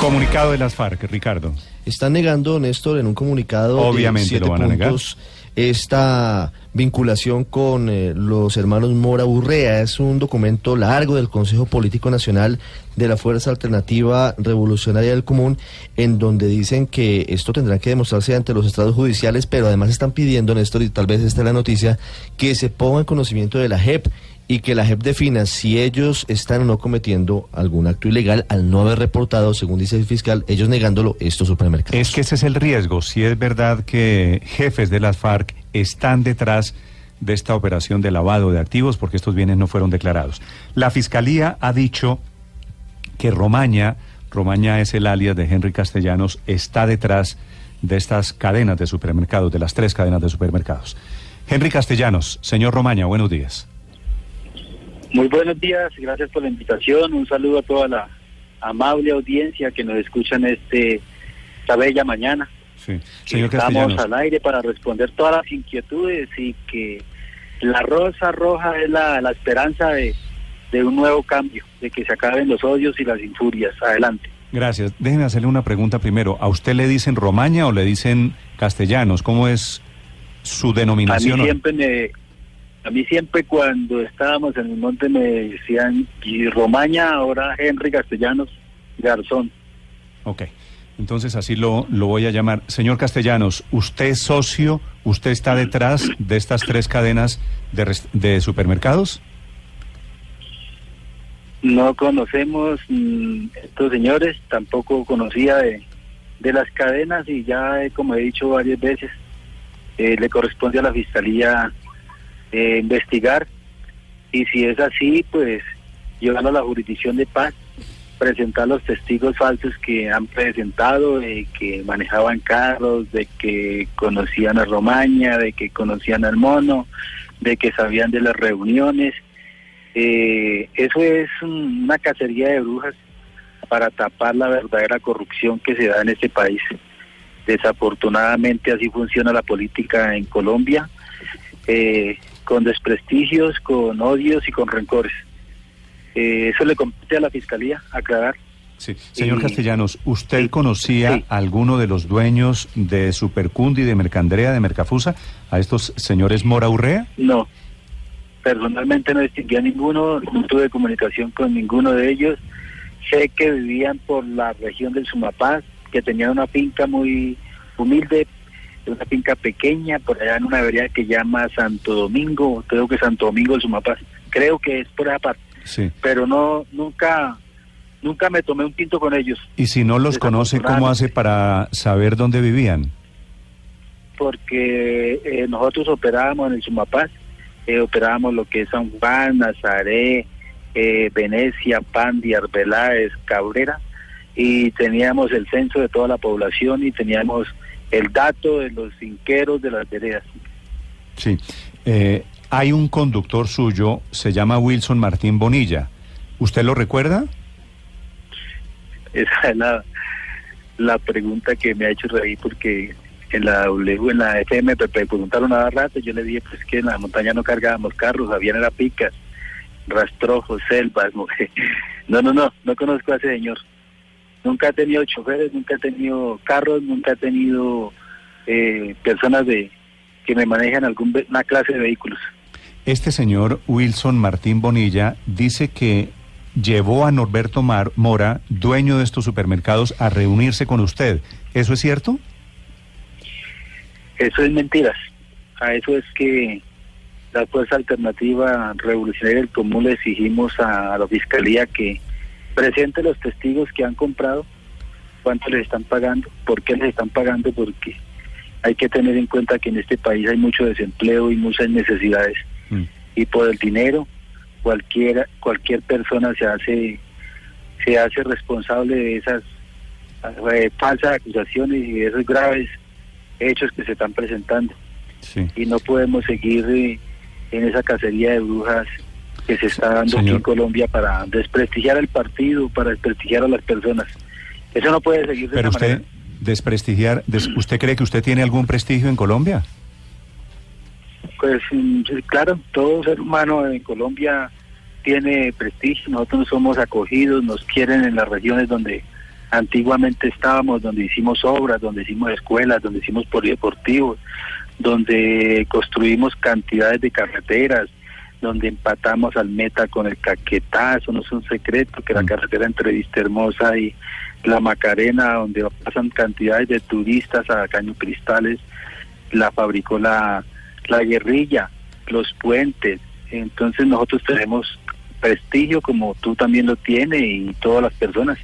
Comunicado de las FARC, Ricardo. Están negando, Néstor, en un comunicado Obviamente de siete lo van a negar. puntos esta vinculación con eh, los hermanos Mora Urrea. Es un documento largo del Consejo Político Nacional de la Fuerza Alternativa Revolucionaria del Común, en donde dicen que esto tendrá que demostrarse ante los estrados judiciales, pero además están pidiendo, Néstor, y tal vez esta es la noticia, que se ponga en conocimiento de la JEP y que la JEP defina si ellos están o no cometiendo algún acto ilegal al no haber reportado, según dice el fiscal, ellos negándolo, estos supermercados. Es que ese es el riesgo. Si es verdad que jefes de las FARC están detrás de esta operación de lavado de activos, porque estos bienes no fueron declarados. La fiscalía ha dicho que Romaña, Romaña es el alias de Henry Castellanos, está detrás de estas cadenas de supermercados, de las tres cadenas de supermercados. Henry Castellanos, señor Romaña, buenos días. Muy buenos días, gracias por la invitación. Un saludo a toda la amable audiencia que nos escucha en este, esta bella mañana. Sí. Señor Estamos al aire para responder todas las inquietudes y que la rosa roja es la, la esperanza de, de un nuevo cambio, de que se acaben los odios y las injurias. Adelante. gracias. Déjeme hacerle una pregunta primero. ¿A usted le dicen Romaña o le dicen Castellanos? ¿Cómo es su A mí denominación? siempre me, a mí siempre cuando estábamos en el monte me decían y Romaña, ahora Henry Castellanos Garzón. Ok. Entonces así lo, lo voy a llamar. Señor Castellanos, ¿usted es socio? ¿Usted está detrás de estas tres cadenas de, de supermercados? No conocemos mm, estos señores, tampoco conocía de, de las cadenas y ya, eh, como he dicho varias veces, eh, le corresponde a la fiscalía eh, investigar y si es así, pues llevarlo a la jurisdicción de paz, presentar los testigos falsos que han presentado, de que manejaban carros, de que conocían a Romaña, de que conocían al mono, de que sabían de las reuniones. Eh, eso es un- una cacería de brujas para tapar la verdadera corrupción que se da en este país. Desafortunadamente así funciona la política en Colombia, eh, con desprestigios, con odios y con rencores. Eh, eso le compete a la fiscalía aclarar. Sí. Señor Castellanos, ¿usted conocía sí. a alguno de los dueños de Supercundi, de Mercandrea, de Mercafusa, a estos señores Mora Urrea? No, personalmente no distinguí a ninguno, no tuve comunicación con ninguno de ellos. Sé que vivían por la región del Sumapaz, que tenían una finca muy humilde, una finca pequeña, por allá en una vereda que llama Santo Domingo, creo que Santo Domingo del Sumapaz, creo que es por esa parte, Sí. pero no, nunca, nunca me tomé un tinto con ellos, Y si no los conoce, ¿cómo hace para saber dónde vivían? porque eh, nosotros operábamos en el Sumapaz, eh, operábamos lo que es San Juan, Nazaret, eh, Venecia, Pandi, Arbeláez, Cabrera, y teníamos el censo de toda la población y teníamos el dato de los finqueros de las veredas. Sí. Eh, hay un conductor suyo, se llama Wilson Martín Bonilla. ¿Usted lo recuerda? Esa es la, la pregunta que me ha hecho reír porque en la W, en la FM me preguntaron a rato, yo le dije pues que en la montaña no cargábamos carros, habían era picas, rastrojos, selvas, mujer. No, no, no, no conozco a ese señor. Nunca he tenido choferes, nunca he tenido carros, nunca he tenido eh, personas de que me manejan alguna clase de vehículos. Este señor Wilson Martín Bonilla dice que llevó a Norberto Mar- Mora, dueño de estos supermercados, a reunirse con usted. ¿Eso es cierto? Eso es mentiras. A eso es que la Fuerza Alternativa Revolucionaria del Común le exigimos a la Fiscalía que presente los testigos que han comprado, cuánto les están pagando, por qué les están pagando, porque hay que tener en cuenta que en este país hay mucho desempleo y muchas necesidades. Mm. Y por el dinero, cualquier, cualquier persona se hace se hace responsable de esas eh, falsas acusaciones y de esos graves hechos que se están presentando. Sí. Y no podemos seguir eh, en esa cacería de brujas que se está dando aquí en Colombia para desprestigiar al partido, para desprestigiar a las personas. Eso no puede seguir de Pero esa usted, manera. desprestigiar, des- ¿usted cree que usted tiene algún prestigio en Colombia? Pues mm, claro, todo ser humano en Colombia tiene prestigio, nosotros somos acogidos, nos quieren en las regiones donde antiguamente estábamos, donde hicimos obras, donde hicimos escuelas, donde hicimos polideportivos, donde construimos cantidades de carreteras, donde empatamos al meta con el Caquetá, eso no es un secreto, que la Mm. carretera entre Vista Hermosa y La Macarena, donde pasan cantidades de turistas a Caño Cristales, la fabricó la, la guerrilla, los puentes. Entonces nosotros tenemos prestigio como tú también lo tienes y todas las personas.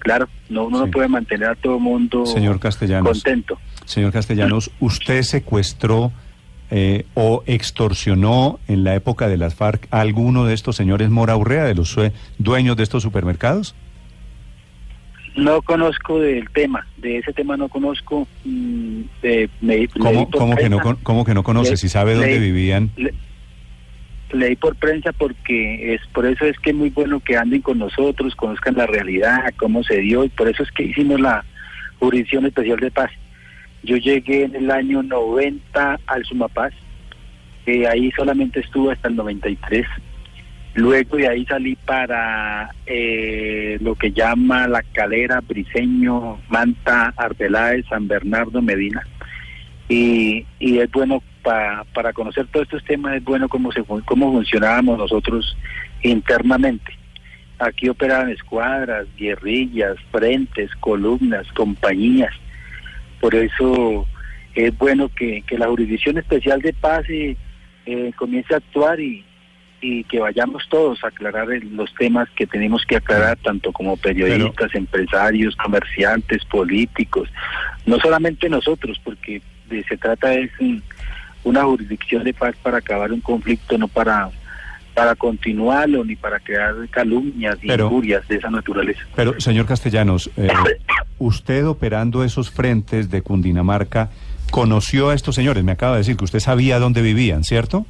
Claro, no uno Sí. no puede mantener a todo el mundo Señor Castellanos. contento. Señor Castellanos, ¿usted secuestró eh, o extorsionó en la época de las FARC a alguno de estos señores Mora Urrea, de los dueños de estos supermercados? No conozco del tema, de ese tema no conozco. mm, eh, me- ¿Cómo, que, no, cómo que no conoce? Le- Si sabe dónde le- vivían. Le- leí por prensa porque es por eso es que es muy bueno que anden con nosotros, conozcan la realidad, cómo se dio y por eso es que hicimos la jurisdicción especial de paz. Yo llegué en el año 90 al Sumapaz, eh, ahí solamente estuve hasta el 93. Luego de ahí salí para eh, lo que llama La Calera, Briseño, Manta, Arbeláez, San Bernardo, Medina y, y es bueno pa- para conocer todos estos temas, es bueno cómo, se, cómo funcionábamos nosotros internamente. Aquí operaban escuadras, guerrillas, frentes, columnas, compañías. Por eso es bueno que, que la Jurisdicción Especial de Paz eh, eh, comience a actuar y, y que vayamos todos a aclarar los temas que tenemos que aclarar, tanto como periodistas, empresarios, comerciantes, políticos, no solamente nosotros, porque de- se trata de una jurisdicción de paz para acabar un conflicto, no para para continuarlo ni para crear calumnias y Pero- injurias de esa naturaleza. Pero, señor Castellanos, eh, usted operando esos frentes de Cundinamarca, conoció a estos señores. Me acaba de decir que usted sabía dónde vivían, ¿cierto?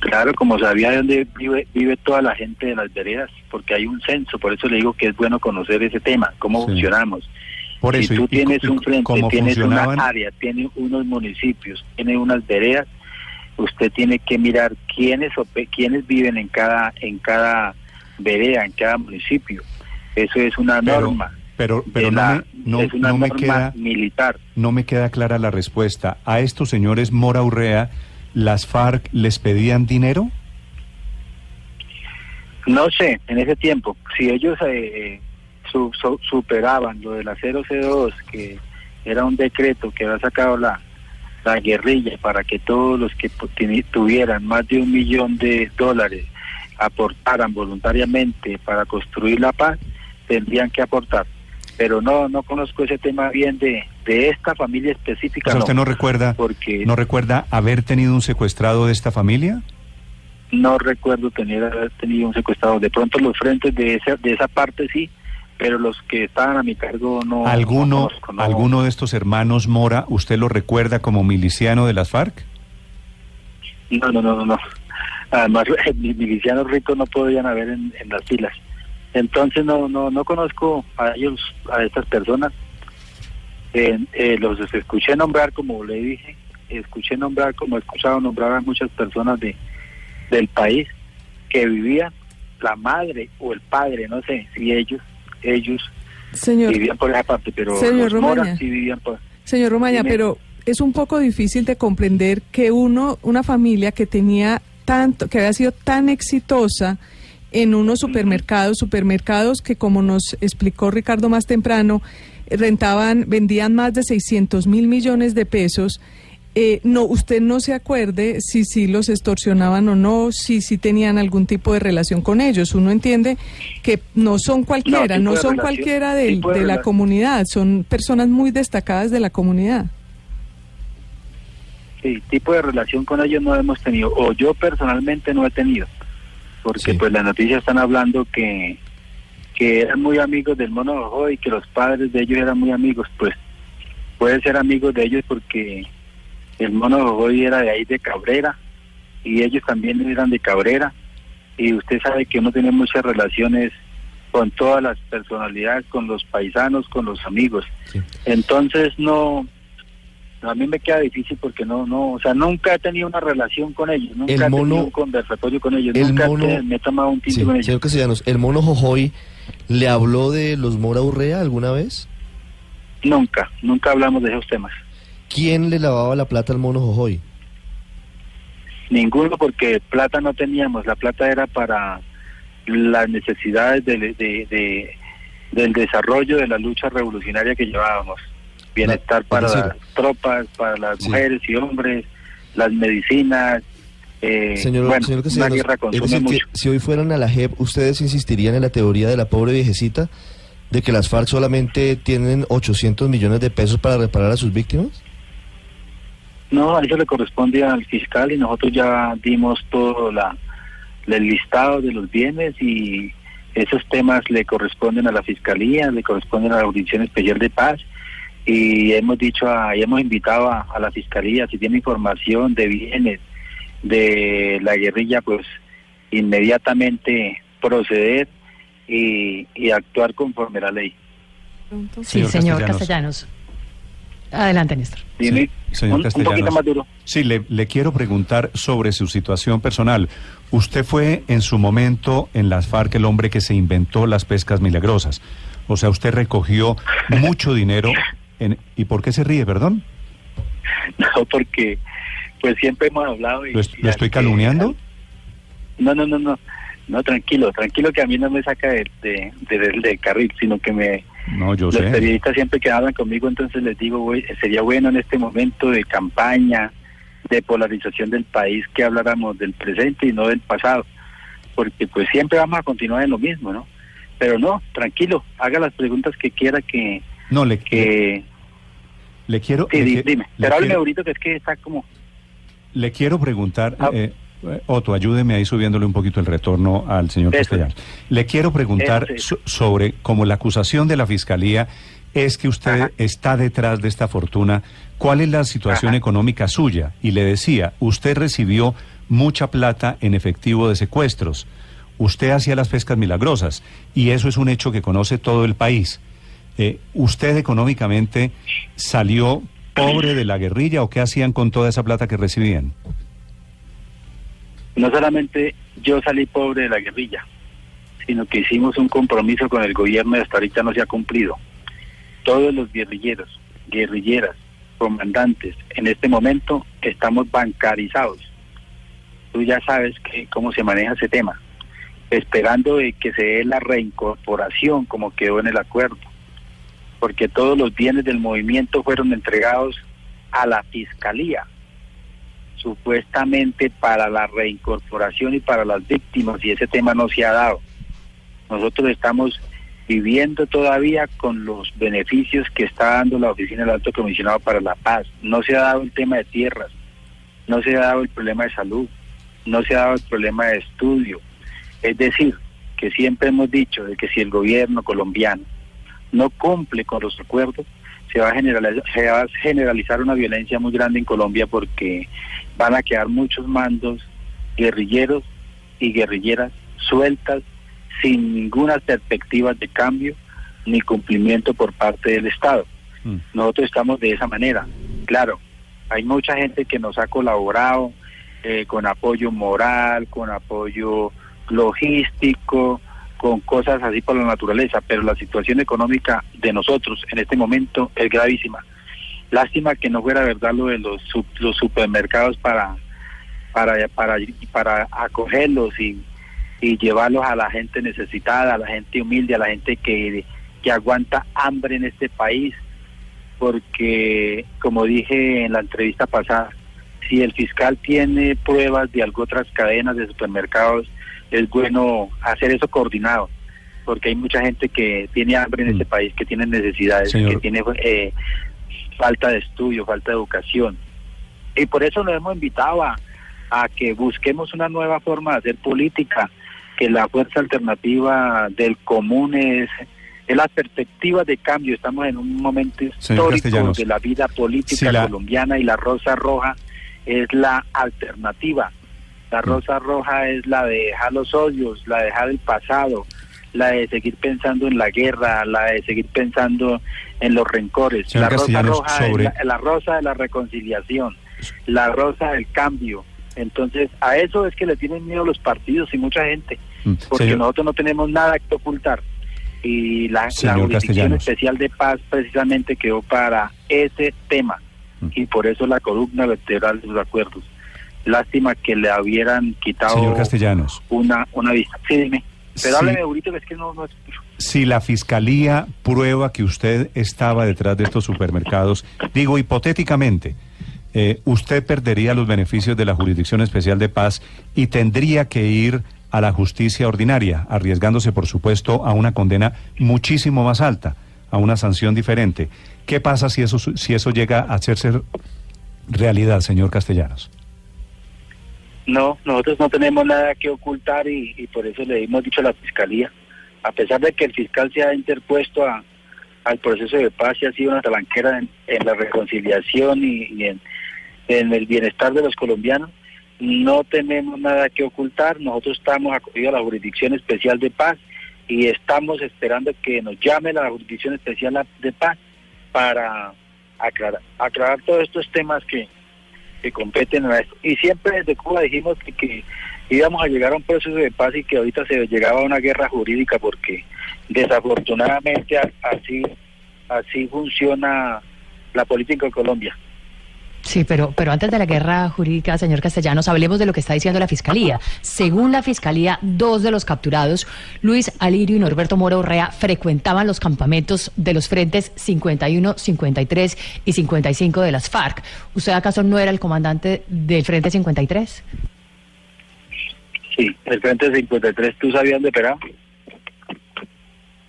Claro, como sabía de dónde vive, vive toda la gente de las veredas, porque hay un censo, por eso le digo que es bueno conocer ese tema, cómo Sí. funcionamos. Por si eso. tú y- y- tienes y un frente, tienes una área, tienes unos municipios, tienes unas veredas, usted tiene que mirar quiénes quiénes viven en cada en cada vereda, en cada municipio. Eso es una Pero- norma. Pero, pero no, la- me, no, es una no me norma queda, militar. no me queda clara la respuesta. ¿A estos señores Mora Urrea, las FARC les pedían dinero? No sé, en ese tiempo, si ellos eh, su- su- superaban lo de la 002, que era un decreto que había sacado la, la guerrilla para que todos los que tuvieran más de un millón de dólares aportaran voluntariamente para construir la paz, tendrían que aportar. Pero no, no conozco ese tema bien de, de esta familia específica. O sea, ¿usted no recuerda, porque no recuerda haber tenido un secuestrado de esta familia? no recuerdo tener haber tenido un secuestrado. De pronto los frentes de esa, de esa parte sí, pero los que estaban a mi cargo no. no ¿Alguno, conozco, no. ¿Alguno de estos hermanos Mora, usted lo recuerda como miliciano de las FARC? No, no, no, no. no. Además, milicianos ricos no podían haber en, en las filas. Entonces no, no, no conozco a ellos, a estas personas. Eh, eh, los escuché nombrar, como le dije, escuché nombrar, como he escuchado nombrar a muchas personas de del país que vivían, la madre o el padre, no sé si ellos, ellos Señor, vivían por esa parte, pero Señor los moras sí vivían por... señor Romaña, pero es un poco difícil de comprender que uno, una familia que tenía tanto, que había sido tan exitosa en unos supermercados, supermercados que como nos explicó Ricardo más temprano, rentaban, vendían más de 600 mil millones de pesos. Eh, no, usted no se acuerde si sí los extorsionaban o no, si sí tenían algún tipo de relación con ellos. Uno entiende que no son cualquiera, no, de son relación- cualquiera del- de de la comunidad, son personas muy destacadas de la comunidad. Sí, tipo de relación con ellos no hemos tenido, o yo personalmente no he tenido, porque Sí. pues las noticias están hablando que, que eran muy amigos del mono y que los padres de ellos eran muy amigos, pues pueden ser amigos de ellos porque el mono Jojoy era de ahí de Cabrera y ellos también eran de Cabrera y usted sabe que uno tiene muchas relaciones con todas las personalidades, con los paisanos, con los amigos. Entonces no, a mí me queda difícil porque no, no, o sea, nunca he tenido una relación con ellos, nunca El he mono- tenido un conversatorio con ellos, el nunca mono- te- me he tomado un tinto Sí, con ellos. señor Castellanos, ¿el mono Jojoy le habló de los Mora Urrea alguna vez? Nunca, nunca hablamos de esos temas. ¿Quién le lavaba la plata al mono Jojoy? Ninguno porque plata no teníamos, la plata era para las necesidades del, de, de- del desarrollo de la lucha revolucionaria que llevábamos. Bienestar es para las tropas, para las Sí. mujeres y hombres, las medicinas. eh, Señor, bueno, señor una Castellanos, guerra es decir, que si hoy fueran a la JEP, ¿ustedes insistirían en la teoría de la pobre viejecita de que las FARC solamente tienen 800 millones de pesos para reparar a sus víctimas? No, eso le corresponde al fiscal y nosotros ya dimos todo la, el listado de los bienes y esos temas le corresponden a la fiscalía, le corresponden a la Jurisdicción Especial de Paz y hemos dicho, a, y hemos invitado a, a la fiscalía si tiene información de bienes de la guerrilla, pues inmediatamente proceder y, y actuar conforme a la ley. Sí, Señor señor Castellanos. Castellanos. Adelante, Néstor. Dime, Sí, señor un, poquito más duro. Sí, le, le quiero preguntar sobre su situación personal. Usted fue en su momento en las FARC el hombre que se inventó las pescas milagrosas. O sea, usted recogió mucho dinero. En, ¿Y por qué se ríe, perdón? No, porque pues siempre hemos hablado y... ¿Lo, est- y lo estoy que- calumniando? No, no, no, no. No, tranquilo, tranquilo que a mí no me saca de, de, de- del carril, sino que me... No, yo los sé. periodistas siempre que hablan conmigo, entonces les digo, güey, sería bueno en este momento de campaña, de polarización del país, que habláramos del presente y no del pasado. Porque pues siempre vamos a continuar en lo mismo, ¿no? Pero no, tranquilo, haga las preguntas que quiera que... No, le, que le quiero... sí, le di- qui- dime, le pero hábleme ahorita que es que está como... Le quiero preguntar, Ah. eh, Otto, ayúdeme ahí subiéndole un poquito el retorno al señor Eso. Castellanos. Le quiero preguntar so- sobre, como la acusación de la Fiscalía es que usted Ajá. está detrás de esta fortuna, ¿cuál es la situación Ajá. económica suya? Y le decía, usted recibió mucha plata en efectivo de secuestros, usted hacía las pescas milagrosas, y eso es un hecho que conoce todo el país. Eh, ¿Usted económicamente salió pobre de la guerrilla o qué hacían con toda esa plata que recibían? No solamente yo salí pobre de la guerrilla, sino que hicimos un compromiso con el gobierno y hasta ahorita no se ha cumplido. Todos los guerrilleros, guerrilleras, comandantes, en este momento estamos bancarizados. Tú ya sabes que, cómo se maneja ese tema, esperando que se dé la reincorporación como quedó en el acuerdo, porque todos los bienes del movimiento fueron entregados a la fiscalía supuestamente para la reincorporación y para las víctimas y ese tema no se ha dado. Nosotros estamos viviendo todavía con los beneficios que está dando la Oficina del Alto Comisionado para la Paz. No se ha dado el tema de tierras, no se ha dado el problema de salud, no se ha dado el problema de estudio. Es decir, que siempre hemos dicho de que si el gobierno colombiano no cumple con los acuerdos, se va a generalizar, se va a generalizar una violencia muy grande en Colombia porque van a quedar muchos mandos guerrilleros y guerrilleras sueltas sin ninguna perspectiva de cambio ni cumplimiento por parte del Estado. Mm. Nosotros estamos de esa manera. Claro, hay mucha gente que nos ha colaborado eh, con apoyo moral, con apoyo logístico, con cosas así por la naturaleza, pero la situación económica de nosotros en este momento es gravísima. Lástima que no fuera verdad lo de los, los supermercados para, para, para, para acogerlos y, y llevarlos a la gente necesitada, a la gente humilde, a la gente que, que aguanta hambre en este país, porque como dije en la entrevista pasada, si el fiscal tiene pruebas de algo otras cadenas de supermercados, es bueno hacer eso coordinado, porque hay mucha gente que tiene hambre en Mm. este país, que tiene necesidades, Señor. que tiene eh, falta de estudio, falta de educación. Y por eso nos hemos invitado a, a que busquemos una nueva forma de hacer política, que la fuerza alternativa del común es, es la perspectiva de cambio. Estamos en un momento histórico de la vida política si la- colombiana y la Rosa Roja es la alternativa. La Rosa Roja es la de dejar los odios, la de dejar el pasado, la de seguir pensando en la guerra, la de seguir pensando en los rencores. Señor la Rosa Roja sobre- es la, la rosa de la reconciliación, la rosa del cambio. Entonces, a eso es que le tienen miedo los partidos y mucha gente, Mm, porque señor- nosotros no tenemos nada que ocultar. Y la, la Jurisdicción. Especial de Paz precisamente quedó para ese tema Mm. y por eso la columna vertebral de los acuerdos. Lástima que le hubieran quitado Señor Castellanos, una, una vista. Sí, dime. Pero Sí. hábleme, Burito, que es que no, no escucho. si la fiscalía prueba que usted estaba detrás de estos supermercados, digo hipotéticamente, eh, usted perdería los beneficios de la Jurisdicción Especial de Paz y tendría que ir a la justicia ordinaria, arriesgándose, por supuesto, a una condena muchísimo más alta, a una sanción diferente. ¿Qué pasa si eso, si eso llega a hacerse realidad, señor Castellanos? No, nosotros no tenemos nada que ocultar y, y por eso le hemos dicho a la Fiscalía, a pesar de que el fiscal se ha interpuesto a- al proceso de paz y ha sido una talanquera en, en la reconciliación y, en el bienestar de los colombianos, no tenemos nada que ocultar, nosotros estamos acogidos a la Jurisdicción Especial de Paz y estamos esperando que nos llame la Jurisdicción Especial de Paz para aclarar, aclarar todos estos temas que, que competen a esto. Y siempre desde Cuba dijimos que, íbamos a llegar a un proceso de paz y que ahorita se llegaba a una guerra jurídica porque desafortunadamente así así funciona la política en Colombia. Sí, pero, pero antes de la guerra jurídica, señor Castellanos, hablemos de lo que está diciendo la Fiscalía. Según la Fiscalía, dos de los capturados, Luis Alirio y Norberto Mora Urrea, frecuentaban los campamentos de los frentes 51, 53 y 55 de las FARC. ¿Usted acaso no era el comandante del Frente 53? Sí, el Frente 53, ¿tú sabías dónde operaba?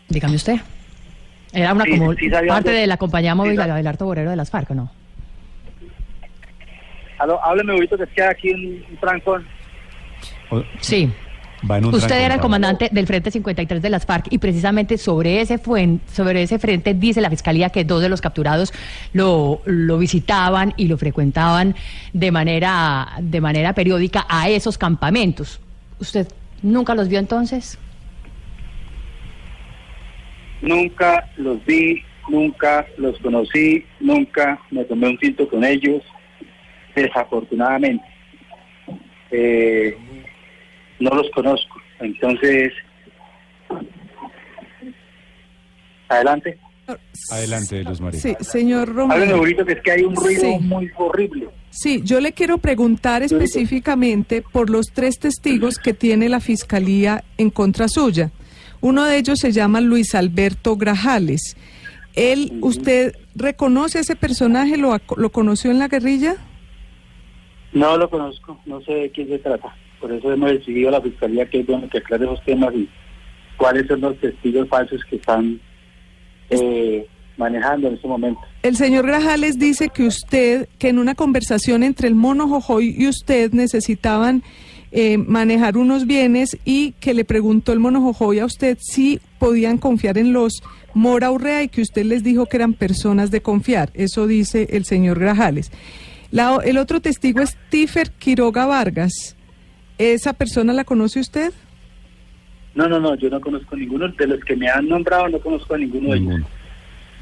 Dígame usted. Era una Sí, como sí sabía parte de la compañía móvil sí, Abelardo Borero de las FARC, ¿o no? Aló, hábleme ahorita que es que hay aquí un, un trancón. Sí. va en un Usted era el comandante del Frente 53 de las FARC y precisamente sobre ese, fuen- sobre ese frente dice la Fiscalía que dos de los capturados lo, lo visitaban y lo frecuentaban de manera, de manera periódica a esos campamentos. ¿Usted nunca los vio entonces? Nunca los vi, nunca los conocí, nunca me tomé un tinto con ellos, desafortunadamente. Eh, no los conozco. Entonces, adelante. Adelante, Luz María. Sí, señor Romero. Que es que hay un ruido Sí. muy horrible. Sí, yo le quiero preguntar específicamente por los tres testigos que tiene la Fiscalía en contra suya. Uno de ellos se llama Luis Alberto Grajales. Él, ¿Usted reconoce a ese personaje? ¿Lo, ac- lo conoció en la guerrilla? No lo conozco, no sé de quién se trata. Por eso hemos decidido a la Fiscalía que es bueno que aclare esos temas y cuáles son los testigos falsos que están eh, manejando en este momento. El señor Grajales dice que usted, que en una conversación entre el mono Jojoy y usted necesitaban eh, manejar unos bienes y que le preguntó el mono Jojoy a usted si podían confiar en los Mora Urrea y que usted les dijo que eran personas de confiar. Eso dice el señor Grajales. La- el otro testigo es Tífer Quiroga Vargas. ¿Esa persona la conoce usted? No, no, no, yo no conozco ninguno de los que me han nombrado, no conozco a ninguno de ellos. Ninguno.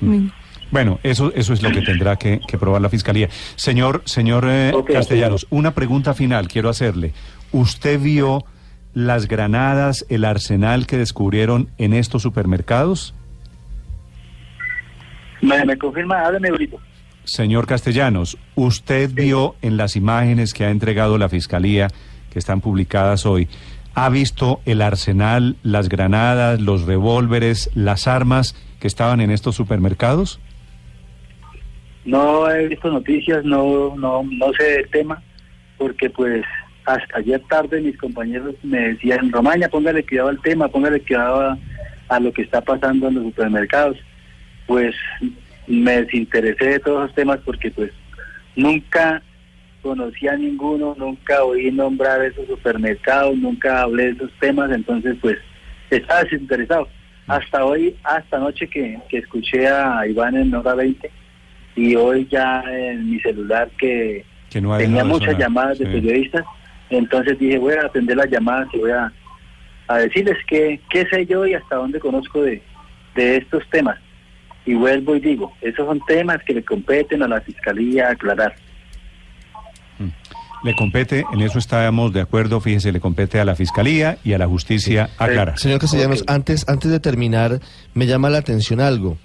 Mm. Bueno, eso, eso es lo que tendrá que, que probar la fiscalía. Señor, señor eh, Castellanos, una pregunta final quiero hacerle. ¿Usted vio las granadas, el arsenal que descubrieron en estos supermercados? ¿Me, me confirma? Háblame, Brito. Señor Castellanos, ¿usted vio en las imágenes que ha entregado la fiscalía, que están publicadas hoy, ha visto el arsenal, las granadas, los revólveres, las armas que estaban en estos supermercados? No he visto noticias, no, no, no sé del tema, porque pues hasta ayer tarde mis compañeros me decían, Romaña, póngale cuidado al tema, póngale cuidado a, a lo que está pasando en los supermercados. Pues me desinteresé de todos esos temas porque pues nunca conocí a ninguno, nunca oí nombrar esos supermercados, nunca hablé de esos temas, entonces pues estaba desinteresado. Hasta hoy, hasta anoche que, que escuché a Iván en hora 20 y hoy ya en mi celular que, Que no ha tenía muchas sonar. llamadas de Sí. periodistas, entonces dije voy a atender las llamadas y voy a, a decirles qué, qué sé yo y hasta dónde conozco de, de estos temas. Y vuelvo y digo, esos son temas que le competen a la Fiscalía aclarar. Le compete, en eso estábamos de acuerdo, fíjese, le compete a la Fiscalía y a la Justicia aclarar. Señor Castellanos, antes, antes de terminar, me llama la atención algo.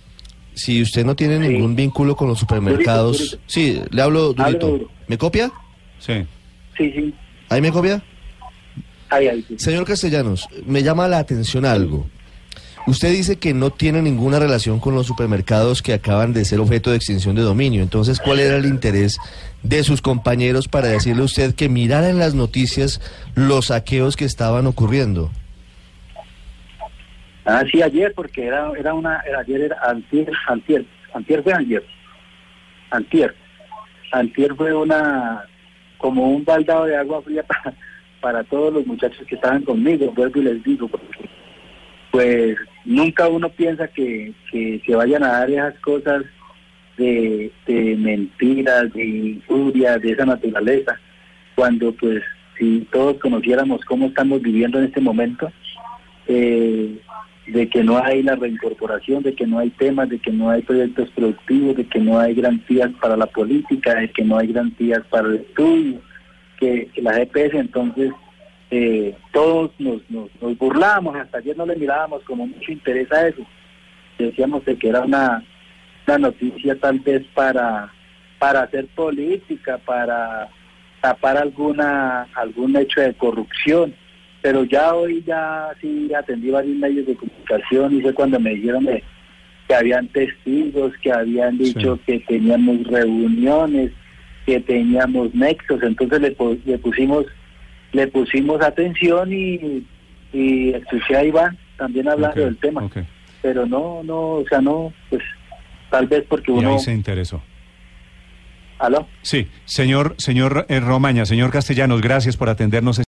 Si usted no tiene Sí. ningún vínculo con los supermercados... Durito, durito. Sí, le hablo durito. ¿Me copia? Sí. Sí, sí, ¿Ahí me copia? ahí, ahí. sí. Señor Castellanos, me llama la atención algo. Usted dice que no tiene ninguna relación con los supermercados que acaban de ser objeto de extinción de dominio. Entonces, ¿cuál era el interés de sus compañeros para decirle a usted que mirara en las noticias los saqueos que estaban ocurriendo? Ah, sí, ayer, porque era, era una, ayer era antier, antier, antier fue ayer, antier, antier fue una, como un baldado de agua fría para, para todos los muchachos que estaban conmigo, vuelvo y les digo, porque pues nunca uno piensa que, que se vayan a dar esas cosas de, de mentiras, de injurias, de esa naturaleza, cuando pues si todos conociéramos cómo estamos viviendo en este momento, eh, de que no hay la reincorporación, de que no hay temas, de que no hay proyectos productivos, de que no hay garantías para la política, de que no hay garantías para el estudio, que, que la GPS entonces eh, todos nos, nos, nos burlábamos, hasta ayer no le mirábamos como mucho interés a eso. Decíamos de que era una, una noticia tal vez para, para hacer política, para tapar alguna algún hecho de corrupción. Pero ya hoy ya sí atendí varios medios de comunicación y fue cuando me dijeron de- que habían testigos, que habían dicho que teníamos reuniones, que teníamos nexos, entonces le, pu- le pusimos le pusimos atención y, y escuché a Iván también hablando del tema, ok. pero no, no, o sea, no, pues tal vez porque Y uno... ahí se interesó. ¿Aló? Sí, señor, señor eh, Romaña, señor Castellanos, gracias por atendernos.